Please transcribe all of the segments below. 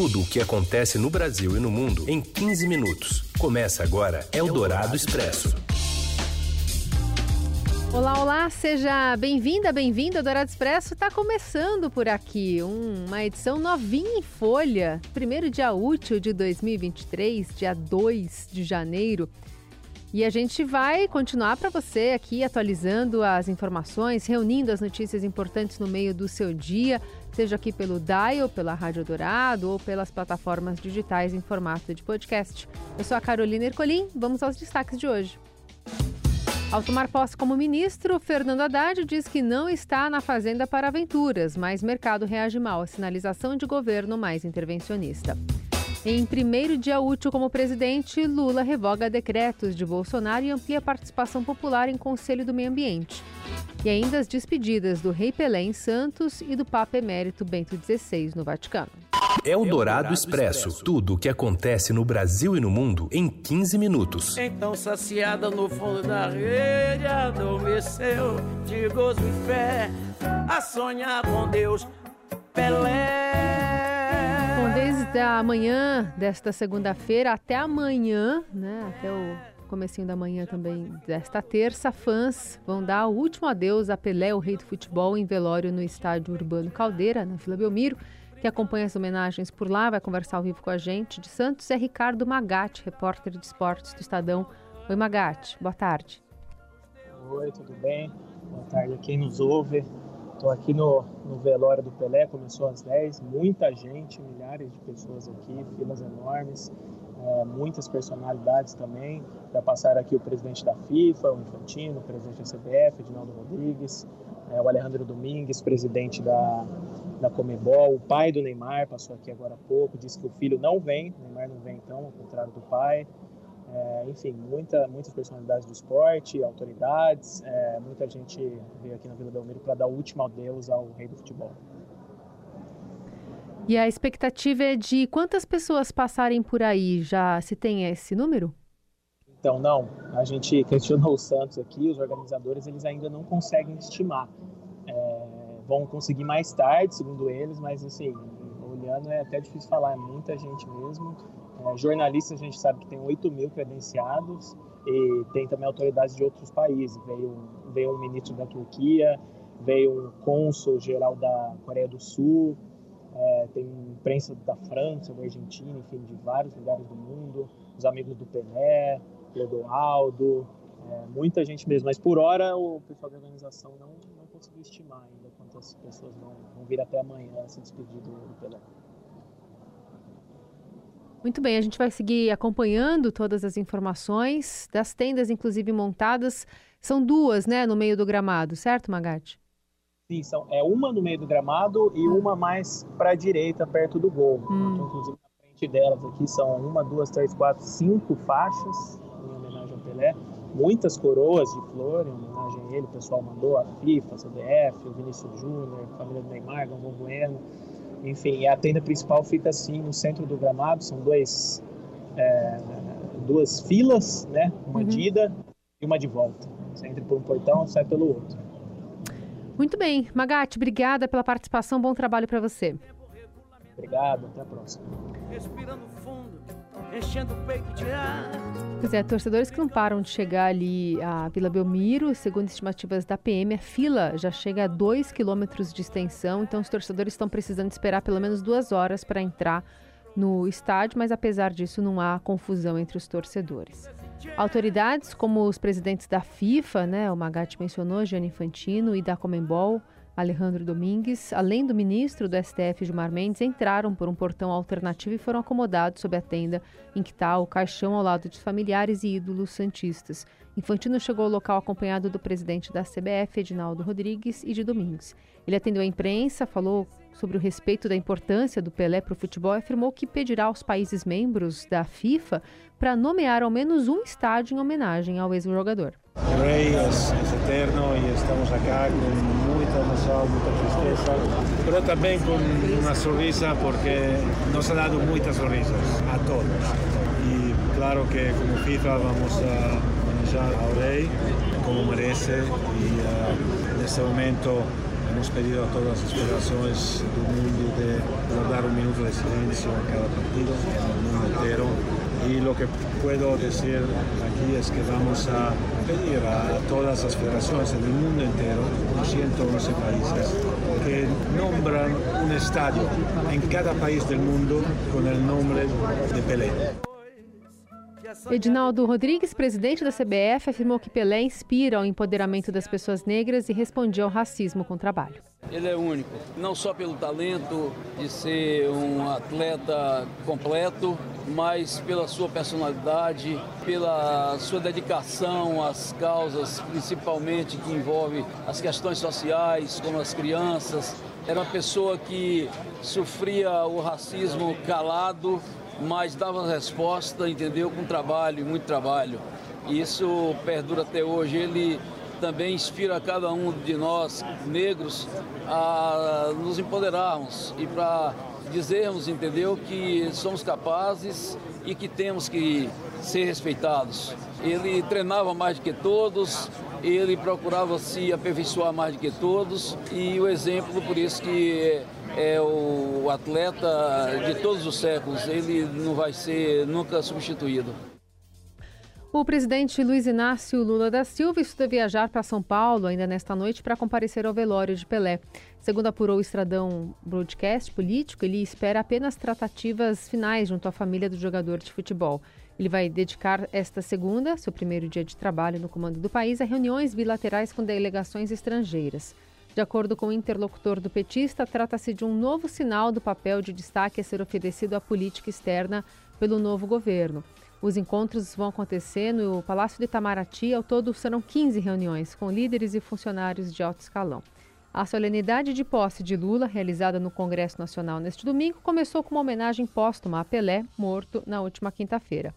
Tudo o que acontece no Brasil e no mundo em 15 minutos. Começa agora Eldorado Expresso. Olá, olá, seja bem-vinda, bem-vindo. A Dourado Expresso está começando por aqui, uma edição novinha em folha. Primeiro dia útil de 2023, dia 2 de janeiro. E a gente vai continuar para você aqui atualizando as informações, reunindo as notícias importantes no meio do seu dia, seja aqui pelo Dial, pela Rádio Dourado ou pelas plataformas digitais em formato de podcast. Eu sou a Carolina Ercolim, vamos aos destaques de hoje. Ao tomar posse como ministro, Fernando Haddad diz que não está na fazenda para aventuras, mas mercado reage mal à sinalização de governo mais intervencionista. Em primeiro dia útil como presidente, Lula revoga decretos de Bolsonaro e amplia a participação popular em Conselho do Meio Ambiente. E ainda as despedidas do Rei Pelé em Santos e do Papa Emérito Bento XVI no Vaticano. É o Dourado Expresso. Tudo o que acontece no Brasil e no mundo em 15 minutos. Então, saciada no fundo da rede, adormeceu de gozo e fé, a sonhar com Deus, Pelé. Bom, desde a manhã desta segunda-feira até amanhã, né, até o comecinho da manhã também desta terça, fãs vão dar o último adeus a Pelé, o rei do futebol, em velório no estádio Urbano Caldeira, na Vila Belmiro. Que acompanha as homenagens por lá, vai conversar ao vivo com a gente. De Santos é Ricardo Magatti, repórter de esportes do Estadão. Oi, Magatti, boa tarde. Oi, tudo bem? Boa tarde a quem nos ouve. Estou aqui no, no velório do Pelé, começou às 10, muita gente, milhares de pessoas aqui, filas enormes, é, muitas personalidades também. Já passaram aqui o presidente da FIFA, o Infantino, o presidente da CBF, Edinaldo Rodrigues, é, o Alejandro Domingues, presidente da, da Comebol, o pai do Neymar passou aqui agora há pouco, disse que o filho não vem, o Neymar não vem então, ao contrário do pai. É, enfim, muita, muitas personalidades do esporte, autoridades, é, muita gente veio aqui na Vila Belmiro para dar o último adeus ao rei do futebol. E a expectativa é de quantas pessoas passarem por aí? Já se tem esse número? Então, não. A gente questionou o Santos aqui, os organizadores, eles ainda não conseguem estimar. É, vão conseguir mais tarde, segundo eles, mas assim, olhando é até difícil falar, é muita gente mesmo. Jornalistas a gente sabe que tem 8 mil credenciados e tem também autoridades de outros países. Veio, veio um ministro da Turquia, veio um cônsul geral da Coreia do Sul, é, tem imprensa da França, da Argentina, enfim, de vários lugares do mundo, os amigos do Pelé, Clodoaldo, é, muita gente mesmo. Mas por hora o pessoal da organização não, não conseguiu estimar ainda quantas pessoas vão, vão vir até amanhã se despedir do Pelé. Muito bem, a gente vai seguir acompanhando todas as informações das tendas, inclusive montadas. São duas, né, no meio do gramado, certo, Magatti? Sim, são, é uma no meio do gramado e uma mais para a direita, perto do gol. Hum. Então, inclusive, na frente delas aqui são uma, duas, três, quatro, cinco faixas em homenagem ao Pelé. Muitas coroas de flor em homenagem a ele. O pessoal mandou a FIFA, a CBF, o Vinícius Júnior, a família do Neymar, Galvão Bueno. Enfim, a tenda principal fica assim no centro do gramado, são dois, é, duas filas, né? Uma uhum. de ida e uma de volta. Você entra por um portão sai pelo outro. Muito bem. Magatti, obrigada pela participação. Bom trabalho para você. Obrigado, até a próxima. Respirando fundo, enchendo o peito de ar. Pois é, torcedores que não param de chegar ali à Vila Belmiro, segundo estimativas da PM, a fila já chega a 2 quilômetros de extensão, então os torcedores estão precisando esperar pelo menos duas horas para entrar no estádio, mas apesar disso não há confusão entre os torcedores. Autoridades como os presidentes da FIFA, né, o Magatti mencionou, Gianni Infantino, e da Comembol, Alejandro Domingues, além do ministro do STF, Gilmar Mendes, entraram por um portão alternativo e foram acomodados sob a tenda em que está o caixão ao lado de familiares e ídolos santistas. Infantino chegou ao local acompanhado do presidente da CBF, Edinaldo Rodrigues, e de Domingues. Ele atendeu a imprensa, falou sobre o respeito da importância do Pelé para o futebol e afirmou que pedirá aos países membros da FIFA para nomear ao menos um estádio em homenagem ao ex-jogador. O rei é, eterno e estamos aqui com muita emoção, muita tristeza, mas também com uma sorrisa porque nos ha dado muitas sorrisas a todos. E claro que como FIFA vamos a homenagear ao rei como merece e uh, neste momento hemos pedido a todas as federações do mundo de guardar um minuto de silêncio a cada partido, no mundo inteiro. Y lo que puedo decir aquí es que vamos a pedir a todas las federaciones en el mundo entero, 111 países, que nombran un estadio en cada país del mundo con el nombre de Pelé. Edinaldo Rodrigues, presidente da CBF, afirmou que Pelé inspira o empoderamento das pessoas negras e respondia ao racismo com trabalho. Ele é único, não só pelo talento de ser um atleta completo, mas pela sua personalidade, pela sua dedicação às causas, principalmente que envolve as questões sociais, como as crianças. Era uma pessoa que sofria o racismo calado mas dava resposta, entendeu, com trabalho, muito trabalho. E isso perdura até hoje. Ele também inspira cada um de nós, negros, a nos empoderarmos e para dizermos, entendeu, que somos capazes e que temos que ser respeitados. Ele treinava mais do que todos, ele procurava se aperfeiçoar mais do que todos e o exemplo, por isso que é o atleta de todos os séculos, ele não vai ser nunca substituído. O presidente Luiz Inácio Lula da Silva estuda viajar para São Paulo ainda nesta noite para comparecer ao velório de Pelé. Segundo apurou o Estradão Broadcast político, ele espera apenas tratativas finais junto à família do jogador de futebol. Ele vai dedicar esta segunda, seu primeiro dia de trabalho no comando do país, a reuniões bilaterais com delegações estrangeiras. De acordo com o interlocutor do petista, trata-se de um novo sinal do papel de destaque a ser oferecido à política externa pelo novo governo. Os encontros vão acontecer no Palácio de Itamaraty. Ao todo, serão 15 reuniões com líderes e funcionários de alto escalão. A solenidade de posse de Lula, realizada no Congresso Nacional neste domingo, começou com uma homenagem póstuma a Pelé, morto na última quinta-feira.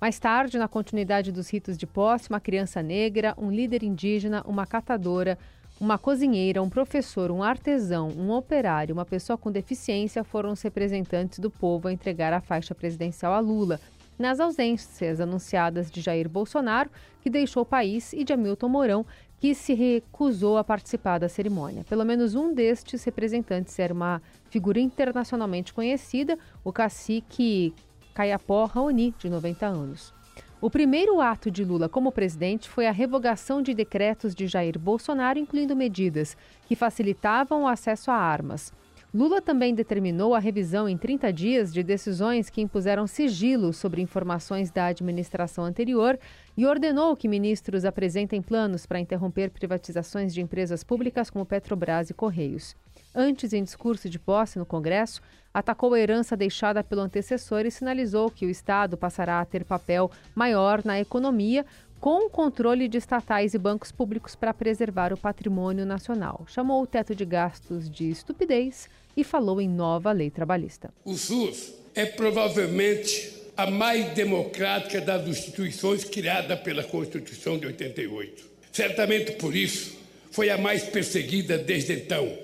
Mais tarde, na continuidade dos ritos de posse, uma criança negra, um líder indígena, uma catadora, uma cozinheira, um professor, um artesão, um operário, uma pessoa com deficiência foram os representantes do povo a entregar a faixa presidencial a Lula, nas ausências anunciadas de Jair Bolsonaro, que deixou o país, e de Hamilton Mourão, que se recusou a participar da cerimônia. Pelo menos um destes representantes era uma figura internacionalmente conhecida, o cacique Caiapó Raoni, de 90 anos. O primeiro ato de Lula como presidente foi a revogação de decretos de Jair Bolsonaro, incluindo medidas que facilitavam o acesso a armas. Lula também determinou a revisão em 30 dias de decisões que impuseram sigilo sobre informações da administração anterior e ordenou que ministros apresentem planos para interromper privatizações de empresas públicas como Petrobras e Correios. Antes, em discurso de posse no Congresso, atacou a herança deixada pelo antecessor e sinalizou que o Estado passará a ter papel maior na economia, com o controle de estatais e bancos públicos para preservar o patrimônio nacional. Chamou o teto de gastos de estupidez e falou em nova lei trabalhista. O SUS é provavelmente a mais democrática das instituições criada pela Constituição de 88. Certamente por isso foi a mais perseguida desde então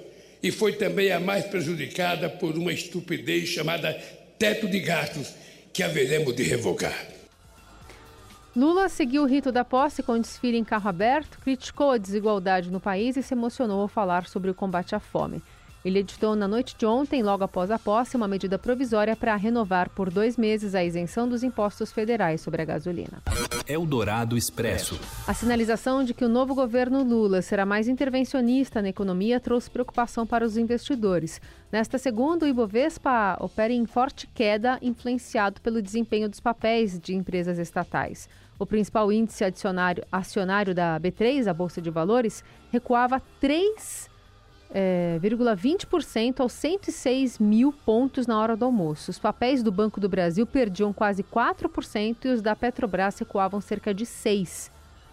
e foi também a mais prejudicada por uma estupidez chamada teto de gastos que haveremos de revogar. Lula seguiu o rito da posse com desfile em carro aberto, criticou a desigualdade no país e se emocionou ao falar sobre o combate à fome. Ele editou na noite de ontem, logo após a posse, uma medida provisória para renovar por dois meses a isenção dos impostos federais sobre a gasolina. Eldorado Expresso. A sinalização de que o novo governo Lula será mais intervencionista na economia trouxe preocupação para os investidores. Nesta segunda, o Ibovespa opera em forte queda, influenciado pelo desempenho dos papéis de empresas estatais. O principal índice acionário da B3, a Bolsa de Valores, recuava 3 é, 0,20% aos 106 mil pontos na hora do almoço. Os papéis do Banco do Brasil perdiam quase 4% e os da Petrobras recuavam cerca de 6%.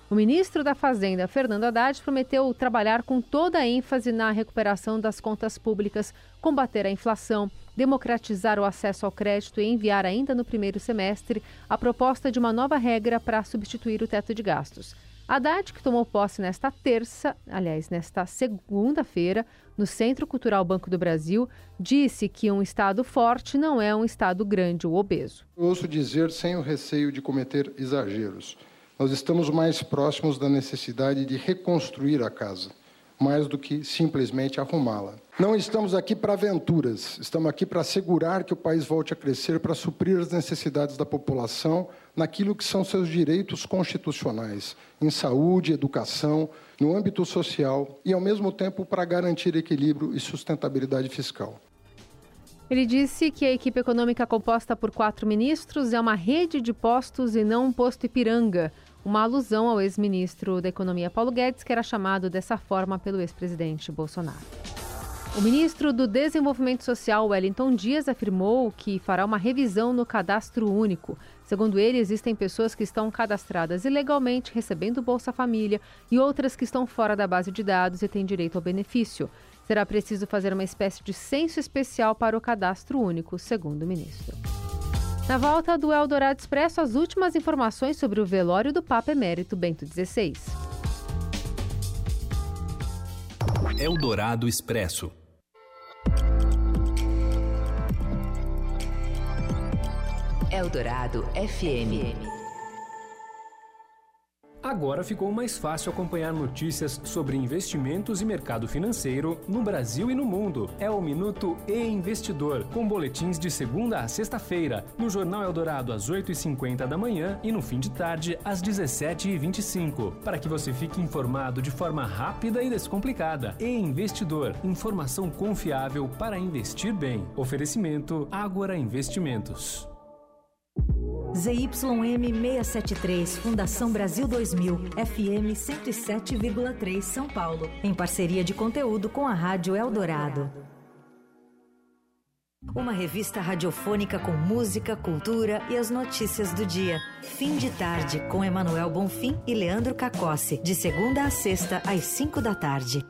O ministro da Fazenda, Fernando Haddad, prometeu trabalhar com toda a ênfase na recuperação das contas públicas, combater a inflação, democratizar o acesso ao crédito e enviar ainda no primeiro semestre a proposta de uma nova regra para substituir o teto de gastos. Haddad, que tomou posse nesta terça, aliás, nesta segunda-feira, no Centro Cultural Banco do Brasil, disse que um Estado forte não é um Estado grande ou obeso. Eu ouço dizer, sem o receio de cometer exageros, nós estamos mais próximos da necessidade de reconstruir a casa mais do que simplesmente arrumá-la. Não estamos aqui para aventuras, estamos aqui para assegurar que o país volte a crescer para suprir as necessidades da população naquilo que são seus direitos constitucionais, em saúde, educação, no âmbito social e, ao mesmo tempo, para garantir equilíbrio e sustentabilidade fiscal. Ele disse que a equipe econômica composta por quatro ministros é uma rede de postos e não um posto Ipiranga, uma alusão ao ex-ministro da Economia Paulo Guedes, que era chamado dessa forma pelo ex-presidente Bolsonaro. O ministro do Desenvolvimento Social, Wellington Dias, afirmou que fará uma revisão no cadastro único. Segundo ele, existem pessoas que estão cadastradas ilegalmente recebendo Bolsa Família e outras que estão fora da base de dados e têm direito ao benefício. Será preciso fazer uma espécie de censo especial para o cadastro único, segundo o ministro. Na volta do Eldorado Expresso, as últimas informações sobre o velório do Papa Emérito Bento XVI. Eldorado Expresso. Eldorado FM. Agora ficou mais fácil acompanhar notícias sobre investimentos e mercado financeiro no Brasil e no mundo. É o Minuto e Investidor, com boletins de segunda a sexta-feira, no Jornal Eldorado às 8h50 da manhã e no fim de tarde às 17h25, para que você fique informado de forma rápida e descomplicada. E Investidor, informação confiável para investir bem. Oferecimento Ágora Investimentos. ZYM 673, Fundação Brasil 2000, FM 107,3 São Paulo, em parceria de conteúdo com a Rádio Eldorado. Uma revista radiofônica com música, cultura e as notícias do dia. Fim de tarde com Emanuel Bonfim e Leandro Cacossi, de segunda a sexta às 5 da tarde.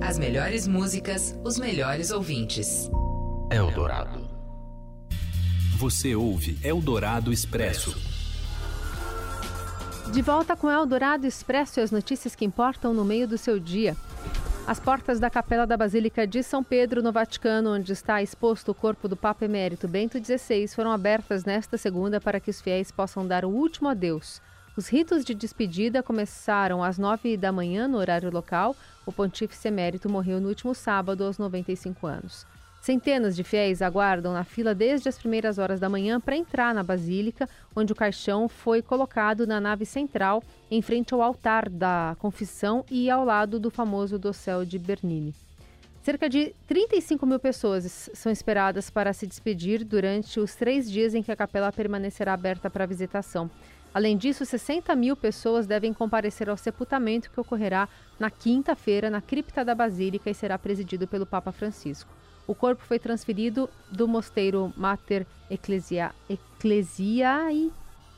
As melhores músicas, os melhores ouvintes. Eldorado. Você ouve Eldorado Expresso. De volta com Eldorado Expresso e as notícias que importam no meio do seu dia. As portas da Capela da Basílica de São Pedro, no Vaticano, onde está exposto o corpo do Papa Emérito Bento XVI, foram abertas nesta segunda para que os fiéis possam dar o último adeus. Os ritos de despedida começaram às nove da manhã, no horário local. O pontífice emérito morreu no último sábado, aos 95 anos. Centenas de fiéis aguardam na fila desde as primeiras horas da manhã para entrar na basílica, onde o caixão foi colocado na nave central, em frente ao altar da confissão e ao lado do famoso dossel de Bernini. Cerca de 35 mil pessoas são esperadas para se despedir durante os três dias em que a capela permanecerá aberta para visitação. Além disso, 60 mil pessoas devem comparecer ao sepultamento que ocorrerá na quinta-feira na cripta da Basílica e será presidido pelo Papa Francisco. O corpo foi transferido do mosteiro Mater Ecclesia, Ecclesiae,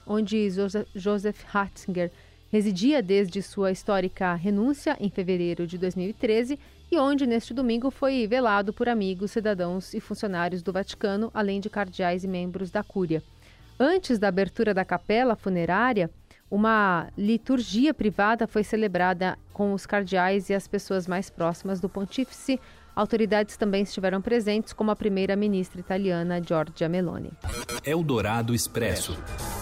onde Joseph Ratzinger residia desde sua histórica renúncia em fevereiro de 2013 e onde neste domingo foi velado por amigos, cidadãos e funcionários do Vaticano, além de cardeais e membros da Cúria. Antes da abertura da capela funerária, uma liturgia privada foi celebrada com os cardeais e as pessoas mais próximas do pontífice Autoridades também estiveram presentes, como a primeira-ministra italiana Giorgia Meloni. Eldorado Expresso.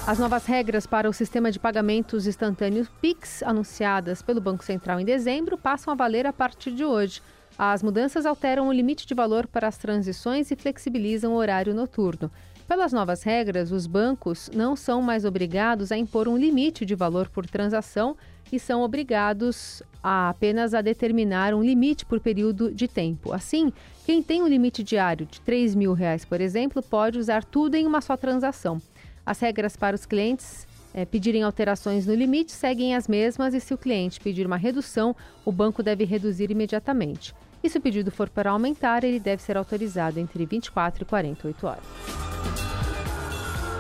As novas regras para o sistema de pagamentos instantâneos PIX, anunciadas pelo Banco Central em dezembro, passam a valer a partir de hoje. As mudanças alteram o limite de valor para as transições e flexibilizam o horário noturno. Pelas novas regras, os bancos não são mais obrigados a impor um limite de valor por transação e são obrigados a apenas a determinar um limite por período de tempo. Assim, quem tem um limite diário de 3 mil reais, por exemplo, pode usar tudo em uma só transação. As regras para os clientes é, pedirem alterações no limite seguem as mesmas e se o cliente pedir uma redução, o banco deve reduzir imediatamente. E se o pedido for para aumentar, ele deve ser autorizado entre 24 e 48 horas.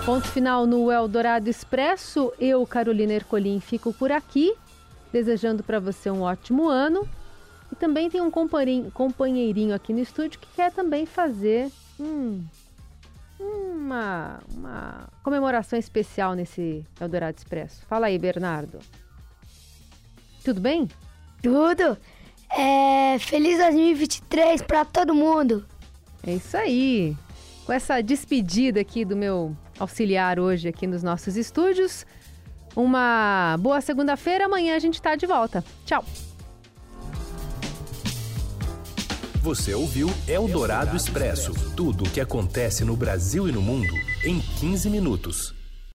Ponto final no Eldorado Expresso. Eu, Carolina Ercolim, fico por aqui desejando para você um ótimo ano. E também tem um companheirinho aqui no estúdio que quer também fazer hum, uma, uma comemoração especial nesse Eldorado Expresso. Fala aí, Bernardo. Tudo bem? Tudo. É, feliz 2023 para todo mundo. É isso aí com essa despedida aqui do meu auxiliar hoje aqui nos nossos estúdios. Uma boa segunda-feira, amanhã a gente está de volta. Tchau. Você ouviu Eldorado Expresso tudo o que acontece no Brasil e no mundo em 15 minutos.